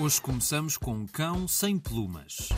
Hoje começamos com um cão sem plumas.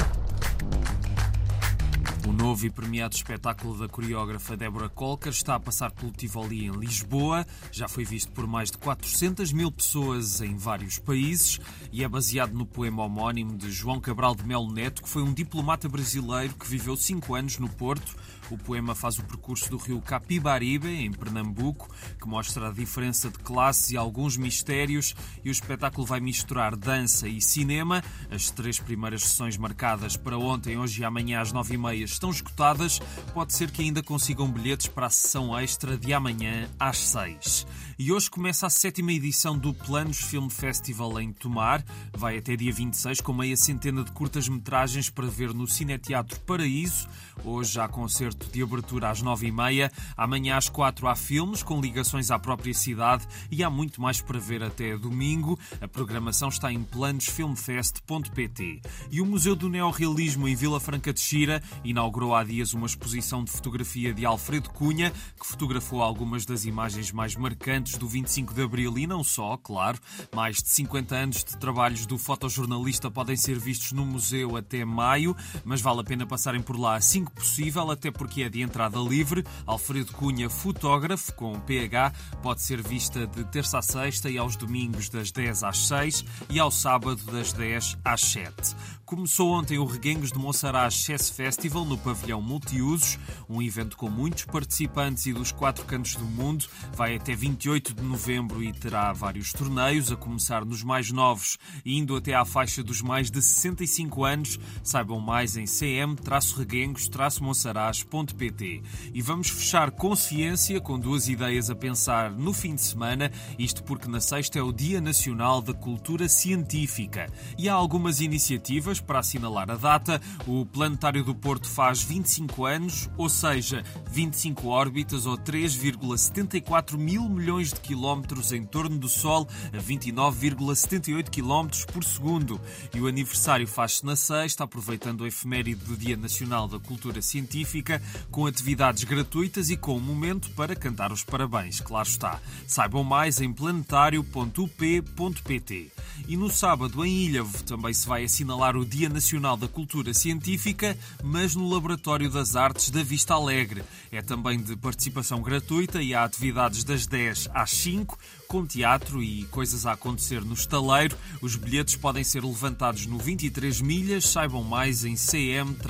O novo e premiado espetáculo da coreógrafa Débora Colker está a passar pelo Tivoli em Lisboa. Já foi visto por mais de 400 mil pessoas em vários países e é baseado no poema homónimo de João Cabral de Melo Neto, que foi um diplomata brasileiro que viveu cinco anos no Porto. O poema faz o percurso do rio Capibaribe, em Pernambuco, que mostra a diferença de classes e alguns mistérios. E o espetáculo vai misturar dança e cinema. As três primeiras sessões marcadas para ontem, hoje e amanhã às nove e meia estão esgotadas. Pode ser que ainda consigam bilhetes para a sessão extra de amanhã às seis. E hoje começa a sétima edição do Planos Film Festival em Tomar. Vai até dia 26 com meia centena de curtas-metragens para ver no Cineteatro Paraíso. Hoje há concerto de abertura às nove e meia. Amanhã às quatro há filmes com ligações à própria cidade e há muito mais para ver até domingo. A programação está em planosfilmfest.pt. E o Museu do Neorrealismo em Vila Franca de Xira inaugurou há dias uma exposição de fotografia de Alfredo Cunha, que fotografou algumas das imagens mais marcantes do 25 de Abril e não só, claro. Mais de 50 anos de trabalhos do fotojornalista podem ser vistos no museu até maio, mas vale a pena passarem por lá assim que possível, até porque é de entrada livre. Alfredo Cunha, fotógrafo, com PH, pode ser vista de terça a sexta e aos domingos das 10 às 6 e ao sábado das 10 às 7. Começou ontem o Reguengos de Monsaraz Chess Festival no pavilhão Multiusos, um evento com muitos participantes e dos quatro cantos do mundo. Vai até 28 de novembro e terá vários torneios, a começar nos mais novos indo até à faixa dos mais de 65 anos. Saibam mais em cm-reguengos-monsaraz.pt. E vamos fechar com ciência, com duas ideias a pensar no fim de semana, isto porque na sexta é o Dia Nacional da Cultura Científica. E há algumas iniciativas para assinalar a data. O Planetário do Porto faz 25 anos, ou seja, 25 órbitas ou 3,74 mil milhões de quilómetros em torno do Sol a 29,78 quilómetros por segundo. E o aniversário faz-se na sexta, aproveitando a efeméride do Dia Nacional da Cultura Científica, com atividades gratuitas e com um momento para cantar os parabéns, claro está. Saibam mais em planetário.up.pt. E no sábado, em Ilhavo, também se vai assinalar o Dia Nacional da Cultura Científica, mas no Laboratório das Artes da Vista Alegre. É também de participação gratuita e há atividades das 10 às 5, com teatro e coisas a acontecer no estaleiro. Os bilhetes podem ser levantados no 23 milhas, saibam mais em cm-ilhavo.pt.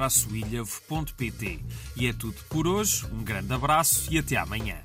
E é tudo por hoje, um grande abraço e até amanhã.